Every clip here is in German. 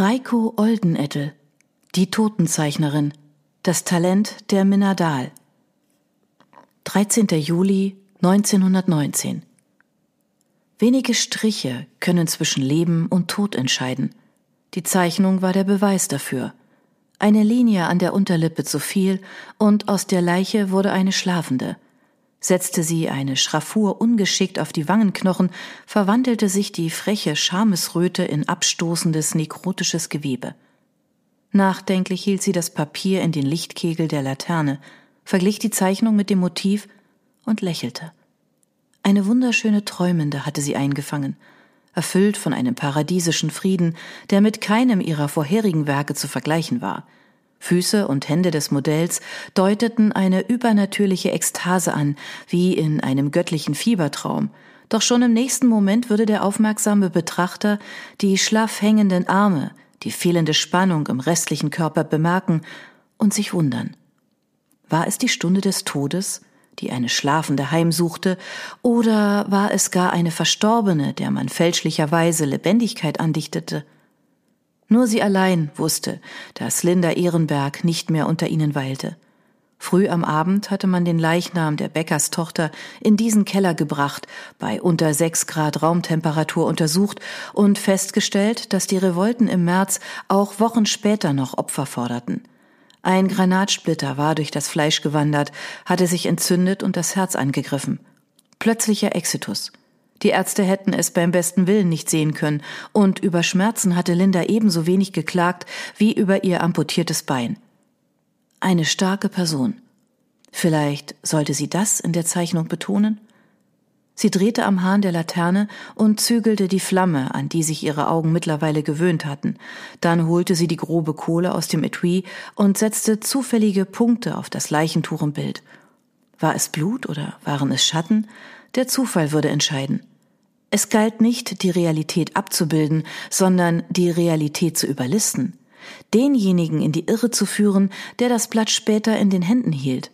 Reiko Oldenettel, die Totenzeichnerin, das Talent der Minna Dahl. 13. Juli 1919. Wenige Striche können zwischen Leben und Tod entscheiden. Die Zeichnung war der Beweis dafür. Eine Linie an der Unterlippe zu viel und aus der Leiche wurde eine schlafende. Setzte sie eine Schraffur ungeschickt auf die Wangenknochen, verwandelte sich die freche Schamesröte in abstoßendes nekrotisches Gewebe. Nachdenklich hielt sie das Papier in den Lichtkegel der Laterne, verglich die Zeichnung mit dem Motiv und lächelte. Eine wunderschöne Träumende hatte sie eingefangen, erfüllt von einem paradiesischen Frieden, der mit keinem ihrer vorherigen Werke zu vergleichen war. Füße und Hände des Modells deuteten eine übernatürliche Ekstase an, wie in einem göttlichen Fiebertraum, doch schon im nächsten Moment würde der aufmerksame Betrachter die schlaff hängenden Arme, die fehlende Spannung im restlichen Körper bemerken und sich wundern. War es die Stunde des Todes, die eine Schlafende heimsuchte, oder war es gar eine Verstorbene, der man fälschlicherweise Lebendigkeit andichtete? Nur sie allein wusste, dass Linda Ehrenberg nicht mehr unter ihnen weilte. Früh am Abend hatte man den Leichnam der Bäckerstochter in diesen Keller gebracht, bei unter sechs Grad Raumtemperatur untersucht und festgestellt, dass die Revolten im März auch Wochen später noch Opfer forderten. Ein Granatsplitter war durch das Fleisch gewandert, hatte sich entzündet und das Herz angegriffen. Plötzlicher Exitus. Die Ärzte hätten es beim besten Willen nicht sehen können, und über Schmerzen hatte Linda ebenso wenig geklagt wie über ihr amputiertes Bein. Eine starke Person. Vielleicht sollte sie das in der Zeichnung betonen? Sie drehte am Hahn der Laterne und zügelte die Flamme, an die sich ihre Augen mittlerweile gewöhnt hatten. Dann holte sie die grobe Kohle aus dem Etui und setzte zufällige Punkte auf das Leichentuch im Bild. War es Blut oder waren es Schatten? Der Zufall würde entscheiden. Es galt nicht, die Realität abzubilden, sondern die Realität zu überlisten denjenigen in die Irre zu führen, der das Blatt später in den Händen hielt.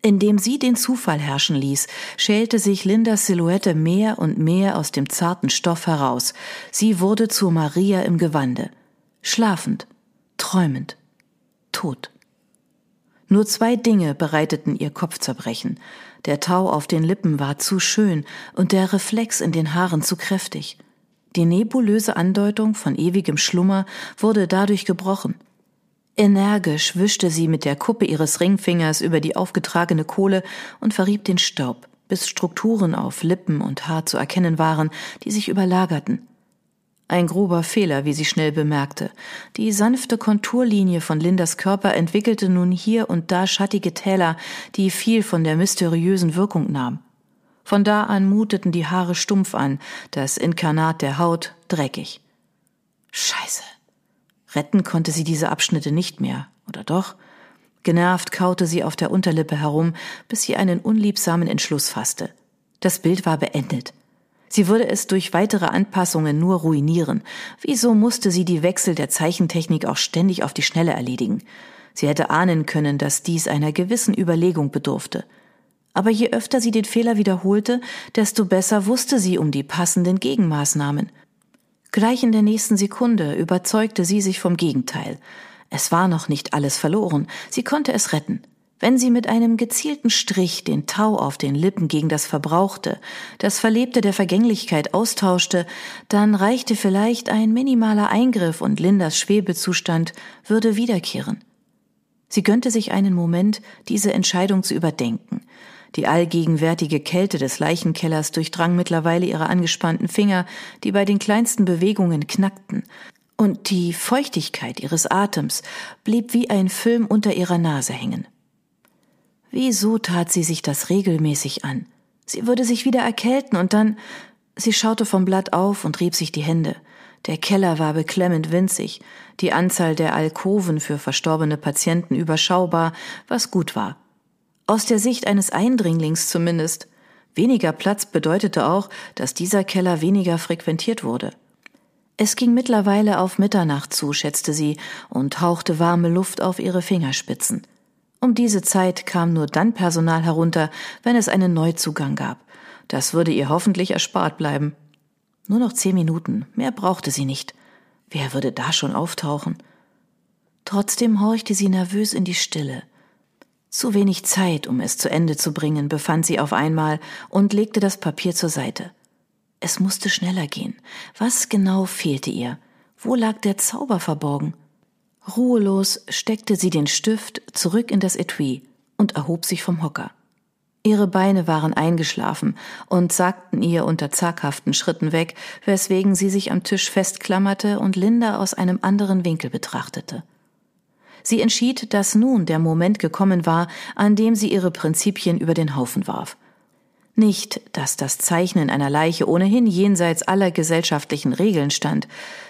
Indem sie den Zufall herrschen ließ, schälte sich Lindas Silhouette mehr und mehr aus dem zarten Stoff heraus. Sie wurde zur Maria im Gewande. Schlafend, träumend, tot. Nur zwei Dinge bereiteten ihr Kopfzerbrechen. Der Tau auf den Lippen war zu schön und der Reflex in den Haaren zu kräftig. Die nebulöse Andeutung von ewigem Schlummer wurde dadurch gebrochen. Energisch wischte sie mit der Kuppe ihres Ringfingers über die aufgetragene Kohle und verrieb den Staub, bis Strukturen auf Lippen und Haar zu erkennen waren, die sich überlagerten. Ein grober Fehler, wie sie schnell bemerkte. Die sanfte Konturlinie von Lindas Körper entwickelte nun hier und da schattige Täler, die viel von der mysteriösen Wirkung nahm. Von da an muteten die Haare stumpf an, das Inkarnat der Haut dreckig. Scheiße. Retten konnte sie diese Abschnitte nicht mehr, oder doch? Genervt kaute sie auf der Unterlippe herum, bis sie einen unliebsamen Entschluss fasste. Das Bild war beendet. Sie würde es durch weitere Anpassungen nur ruinieren. Wieso musste sie die Wechsel der Zeichentechnik auch ständig auf die Schnelle erledigen? Sie hätte ahnen können, dass dies einer gewissen Überlegung bedurfte aber je öfter sie den Fehler wiederholte, desto besser wusste sie um die passenden Gegenmaßnahmen. Gleich in der nächsten Sekunde überzeugte sie sich vom Gegenteil. Es war noch nicht alles verloren, sie konnte es retten. Wenn sie mit einem gezielten Strich den Tau auf den Lippen gegen das Verbrauchte, das Verlebte der Vergänglichkeit austauschte, dann reichte vielleicht ein minimaler Eingriff und Lindas Schwebezustand würde wiederkehren. Sie gönnte sich einen Moment, diese Entscheidung zu überdenken. Die allgegenwärtige Kälte des Leichenkellers durchdrang mittlerweile ihre angespannten Finger, die bei den kleinsten Bewegungen knackten, und die Feuchtigkeit ihres Atems blieb wie ein Film unter ihrer Nase hängen. Wieso tat sie sich das regelmäßig an? Sie würde sich wieder erkälten und dann. Sie schaute vom Blatt auf und rieb sich die Hände. Der Keller war beklemmend winzig, die Anzahl der Alkoven für verstorbene Patienten überschaubar, was gut war. Aus der Sicht eines Eindringlings zumindest. Weniger Platz bedeutete auch, dass dieser Keller weniger frequentiert wurde. Es ging mittlerweile auf Mitternacht zu, schätzte sie, und hauchte warme Luft auf ihre Fingerspitzen. Um diese Zeit kam nur dann Personal herunter, wenn es einen Neuzugang gab. Das würde ihr hoffentlich erspart bleiben. Nur noch zehn Minuten, mehr brauchte sie nicht. Wer würde da schon auftauchen? Trotzdem horchte sie nervös in die Stille. Zu wenig Zeit, um es zu Ende zu bringen, befand sie auf einmal und legte das Papier zur Seite. Es musste schneller gehen. Was genau fehlte ihr? Wo lag der Zauber verborgen? Ruhelos steckte sie den Stift zurück in das Etui und erhob sich vom Hocker. Ihre Beine waren eingeschlafen und sagten ihr unter zaghaften Schritten weg, weswegen sie sich am Tisch festklammerte und Linda aus einem anderen Winkel betrachtete. Sie entschied, dass nun der Moment gekommen war, an dem sie ihre Prinzipien über den Haufen warf. Nicht, dass das Zeichnen einer Leiche ohnehin jenseits aller gesellschaftlichen Regeln stand,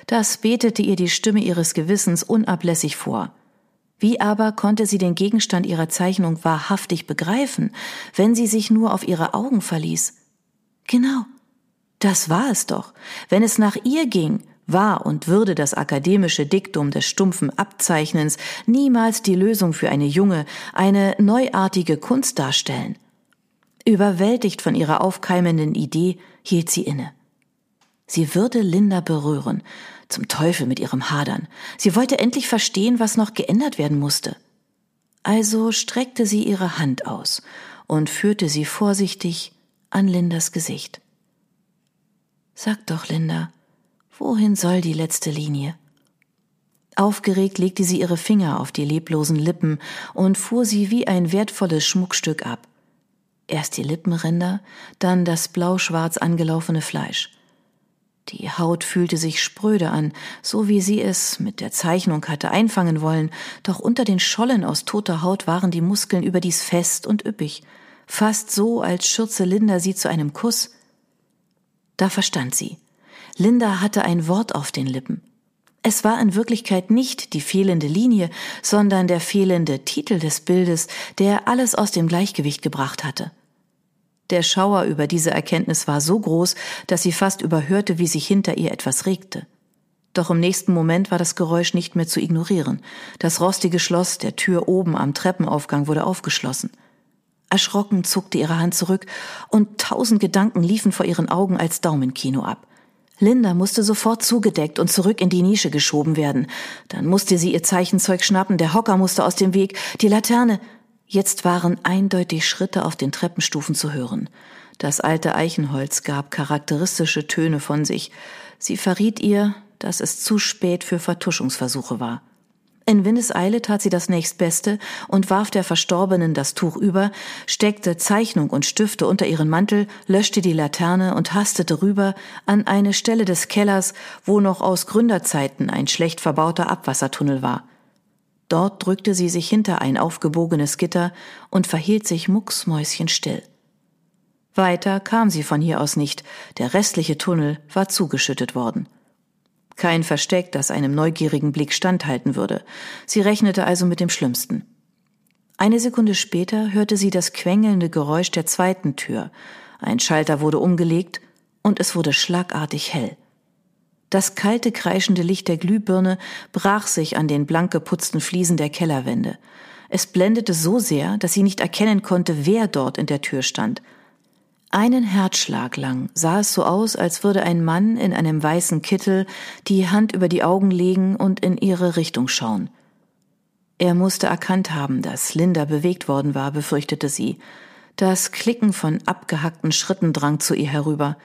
das betete ihr die Stimme ihres Gewissens unablässig vor. Wie aber konnte sie den Gegenstand ihrer Zeichnung wahrhaftig begreifen, wenn sie sich nur auf ihre Augen verließ? Genau, das war es doch. Wenn es nach ihr ging, war und würde das akademische Diktum des stumpfen Abzeichnens niemals die Lösung für eine junge, eine neuartige Kunst darstellen. Überwältigt von ihrer aufkeimenden Idee hielt sie inne. Sie würde Linda berühren, zum Teufel mit ihrem Hadern. Sie wollte endlich verstehen, was noch geändert werden musste. Also streckte sie ihre Hand aus und führte sie vorsichtig an Lindas Gesicht. Sag doch, Linda, Wohin soll die letzte Linie? Aufgeregt legte sie ihre Finger auf die leblosen Lippen und fuhr sie wie ein wertvolles Schmuckstück ab. Erst die Lippenränder, dann das blau-schwarz angelaufene Fleisch. Die Haut fühlte sich spröde an, so wie sie es mit der Zeichnung hatte einfangen wollen, doch unter den Schollen aus toter Haut waren die Muskeln überdies fest und üppig, fast so, als schürze Linda sie zu einem Kuss. Da verstand sie. Linda hatte ein Wort auf den Lippen. Es war in Wirklichkeit nicht die fehlende Linie, sondern der fehlende Titel des Bildes, der alles aus dem Gleichgewicht gebracht hatte. Der Schauer über diese Erkenntnis war so groß, dass sie fast überhörte, wie sich hinter ihr etwas regte. Doch im nächsten Moment war das Geräusch nicht mehr zu ignorieren. Das rostige Schloss der Tür oben am Treppenaufgang wurde aufgeschlossen. Erschrocken zuckte ihre Hand zurück und tausend Gedanken liefen vor ihren Augen als Daumenkino ab. Linda musste sofort zugedeckt und zurück in die Nische geschoben werden. Dann musste sie ihr Zeichenzeug schnappen, der Hocker musste aus dem Weg, die Laterne. Jetzt waren eindeutig Schritte auf den Treppenstufen zu hören. Das alte Eichenholz gab charakteristische Töne von sich. Sie verriet ihr, dass es zu spät für Vertuschungsversuche war. In Windeseile tat sie das nächstbeste und warf der Verstorbenen das Tuch über, steckte Zeichnung und Stifte unter ihren Mantel, löschte die Laterne und hastete rüber an eine Stelle des Kellers, wo noch aus Gründerzeiten ein schlecht verbauter Abwassertunnel war. Dort drückte sie sich hinter ein aufgebogenes Gitter und verhielt sich mucksmäuschenstill. Weiter kam sie von hier aus nicht, der restliche Tunnel war zugeschüttet worden. Kein Versteck, das einem neugierigen Blick standhalten würde. Sie rechnete also mit dem Schlimmsten. Eine Sekunde später hörte sie das quengelnde Geräusch der zweiten Tür. Ein Schalter wurde umgelegt und es wurde schlagartig hell. Das kalte, kreischende Licht der Glühbirne brach sich an den blank geputzten Fliesen der Kellerwände. Es blendete so sehr, dass sie nicht erkennen konnte, wer dort in der Tür stand – einen Herzschlag lang sah es so aus, als würde ein Mann in einem weißen Kittel die Hand über die Augen legen und in ihre Richtung schauen. Er musste erkannt haben, dass Linda bewegt worden war, befürchtete sie. Das Klicken von abgehackten Schritten drang zu ihr herüber.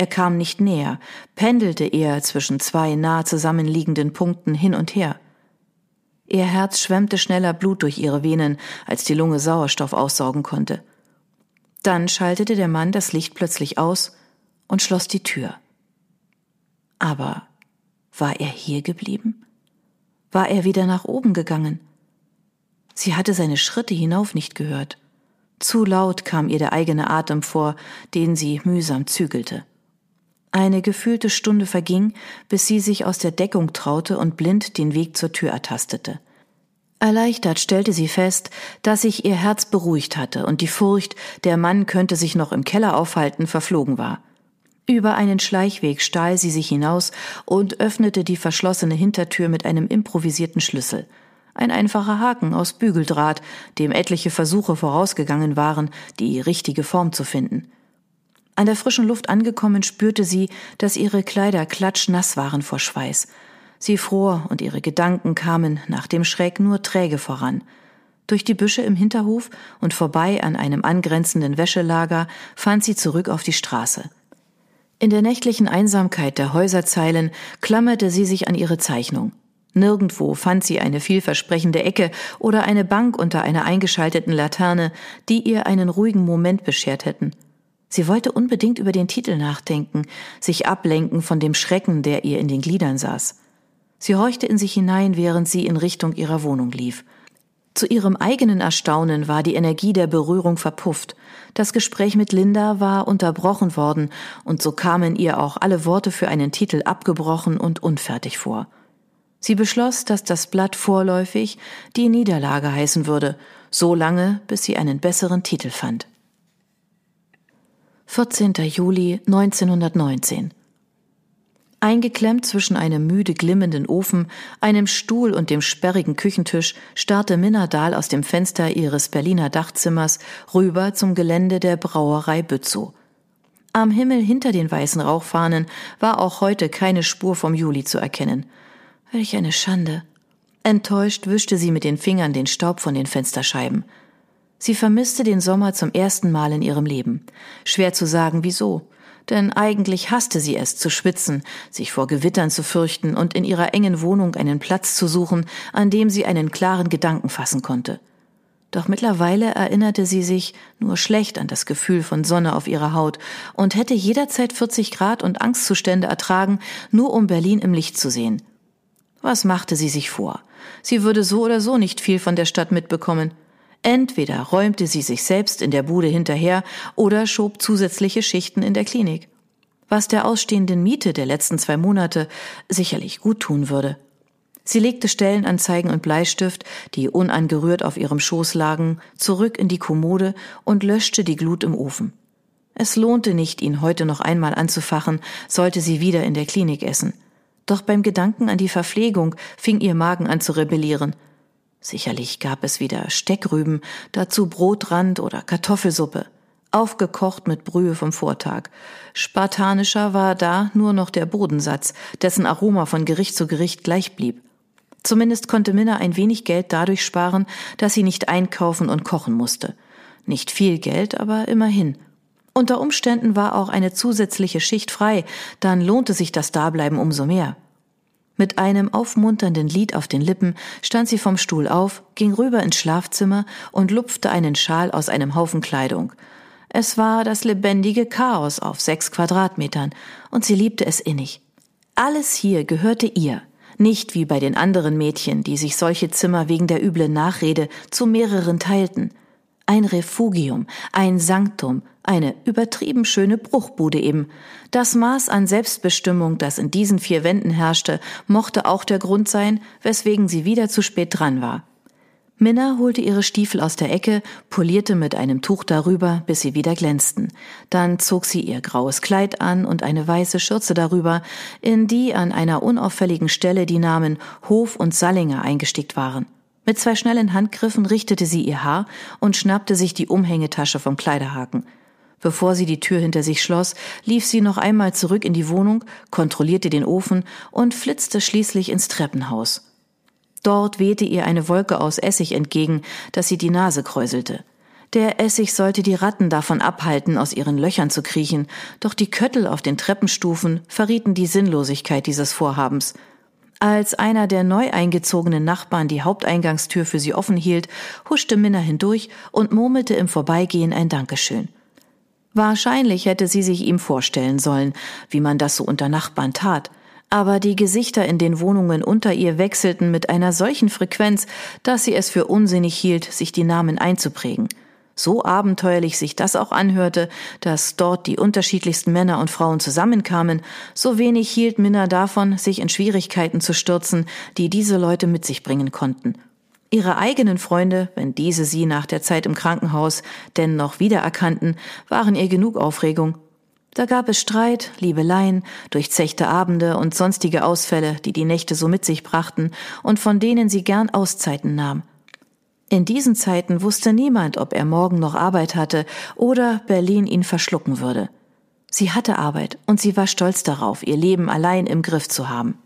Er kam nicht näher, pendelte eher zwischen zwei nah zusammenliegenden Punkten hin und her. Ihr Herz schwemmte schneller Blut durch ihre Venen, als die Lunge Sauerstoff aussaugen konnte. Dann schaltete der Mann das Licht plötzlich aus und schloss die Tür. Aber war er hier geblieben? War er wieder nach oben gegangen? Sie hatte seine Schritte hinauf nicht gehört. Zu laut kam ihr der eigene Atem vor, den sie mühsam zügelte. Eine gefühlte Stunde verging, bis sie sich aus der Deckung traute und blind den Weg zur Tür ertastete. Erleichtert stellte sie fest, dass sich ihr Herz beruhigt hatte und die Furcht, der Mann könnte sich noch im Keller aufhalten, verflogen war. Über einen Schleichweg stahl sie sich hinaus und öffnete die verschlossene Hintertür mit einem improvisierten Schlüssel. Ein einfacher Haken aus Bügeldraht, dem etliche Versuche vorausgegangen waren, die richtige Form zu finden. An der frischen Luft angekommen, spürte sie, dass ihre Kleider klatschnass waren vor Schweiß. Sie fror und ihre Gedanken kamen nach dem Schreck nur träge voran. Durch die Büsche im Hinterhof und vorbei an einem angrenzenden Wäschelager fand sie zurück auf die Straße. In der nächtlichen Einsamkeit der Häuserzeilen klammerte sie sich an ihre Zeichnung. Nirgendwo fand sie eine vielversprechende Ecke oder eine Bank unter einer eingeschalteten Laterne, die ihr einen ruhigen Moment beschert hätten. Sie wollte unbedingt über den Titel nachdenken, sich ablenken von dem Schrecken, der ihr in den Gliedern saß. Sie horchte in sich hinein, während sie in Richtung ihrer Wohnung lief. Zu ihrem eigenen Erstaunen war die Energie der Berührung verpufft. Das Gespräch mit Linda war unterbrochen worden, und so kamen ihr auch alle Worte für einen Titel abgebrochen und unfertig vor. Sie beschloss, dass das Blatt vorläufig die Niederlage heißen würde, so lange, bis sie einen besseren Titel fand. 14. Juli 1919 Eingeklemmt zwischen einem müde glimmenden Ofen, einem Stuhl und dem sperrigen Küchentisch starrte Minna Dahl aus dem Fenster ihres Berliner Dachzimmers rüber zum Gelände der Brauerei Bützow. Am Himmel hinter den weißen Rauchfahnen war auch heute keine Spur vom Juli zu erkennen. Welch eine Schande. Enttäuscht wischte sie mit den Fingern den Staub von den Fensterscheiben. Sie vermisste den Sommer zum ersten Mal in ihrem Leben. Schwer zu sagen, wieso denn eigentlich hasste sie es zu schwitzen, sich vor Gewittern zu fürchten und in ihrer engen Wohnung einen Platz zu suchen, an dem sie einen klaren Gedanken fassen konnte. Doch mittlerweile erinnerte sie sich nur schlecht an das Gefühl von Sonne auf ihrer Haut und hätte jederzeit 40 Grad und Angstzustände ertragen, nur um Berlin im Licht zu sehen. Was machte sie sich vor? Sie würde so oder so nicht viel von der Stadt mitbekommen. Entweder räumte sie sich selbst in der Bude hinterher oder schob zusätzliche Schichten in der Klinik. Was der ausstehenden Miete der letzten zwei Monate sicherlich gut tun würde. Sie legte Stellenanzeigen und Bleistift, die unangerührt auf ihrem Schoß lagen, zurück in die Kommode und löschte die Glut im Ofen. Es lohnte nicht, ihn heute noch einmal anzufachen, sollte sie wieder in der Klinik essen. Doch beim Gedanken an die Verpflegung fing ihr Magen an zu rebellieren – Sicherlich gab es wieder Steckrüben, dazu Brotrand oder Kartoffelsuppe, aufgekocht mit Brühe vom Vortag. Spartanischer war da nur noch der Bodensatz, dessen Aroma von Gericht zu Gericht gleich blieb. Zumindest konnte Minna ein wenig Geld dadurch sparen, dass sie nicht einkaufen und kochen musste. Nicht viel Geld, aber immerhin. Unter Umständen war auch eine zusätzliche Schicht frei, dann lohnte sich das Dableiben umso mehr. Mit einem aufmunternden Lied auf den Lippen stand sie vom Stuhl auf, ging rüber ins Schlafzimmer und lupfte einen Schal aus einem Haufen Kleidung. Es war das lebendige Chaos auf sechs Quadratmetern, und sie liebte es innig. Alles hier gehörte ihr, nicht wie bei den anderen Mädchen, die sich solche Zimmer wegen der üblen Nachrede zu mehreren teilten. Ein Refugium, ein Sanktum, eine übertrieben schöne Bruchbude eben. Das Maß an Selbstbestimmung, das in diesen vier Wänden herrschte, mochte auch der Grund sein, weswegen sie wieder zu spät dran war. Minna holte ihre Stiefel aus der Ecke, polierte mit einem Tuch darüber, bis sie wieder glänzten. Dann zog sie ihr graues Kleid an und eine weiße Schürze darüber, in die an einer unauffälligen Stelle die Namen Hof und Sallinger eingestickt waren. Mit zwei schnellen Handgriffen richtete sie ihr Haar und schnappte sich die Umhängetasche vom Kleiderhaken. Bevor sie die Tür hinter sich schloss, lief sie noch einmal zurück in die Wohnung, kontrollierte den Ofen und flitzte schließlich ins Treppenhaus. Dort wehte ihr eine Wolke aus Essig entgegen, dass sie die Nase kräuselte. Der Essig sollte die Ratten davon abhalten, aus ihren Löchern zu kriechen, doch die Köttel auf den Treppenstufen verrieten die Sinnlosigkeit dieses Vorhabens. Als einer der neu eingezogenen Nachbarn die Haupteingangstür für sie offen hielt, huschte Minna hindurch und murmelte im Vorbeigehen ein Dankeschön. Wahrscheinlich hätte sie sich ihm vorstellen sollen, wie man das so unter Nachbarn tat, aber die Gesichter in den Wohnungen unter ihr wechselten mit einer solchen Frequenz, dass sie es für unsinnig hielt, sich die Namen einzuprägen. So abenteuerlich sich das auch anhörte, dass dort die unterschiedlichsten Männer und Frauen zusammenkamen, so wenig hielt Minna davon, sich in Schwierigkeiten zu stürzen, die diese Leute mit sich bringen konnten Ihre eigenen Freunde, wenn diese sie nach der Zeit im Krankenhaus denn noch wiedererkannten, waren ihr genug Aufregung. Da gab es Streit, Liebeleien, durchzechte Abende und sonstige Ausfälle, die die Nächte so mit sich brachten und von denen sie gern Auszeiten nahm. In diesen Zeiten wusste niemand, ob er morgen noch Arbeit hatte oder Berlin ihn verschlucken würde. Sie hatte Arbeit und sie war stolz darauf, ihr Leben allein im Griff zu haben.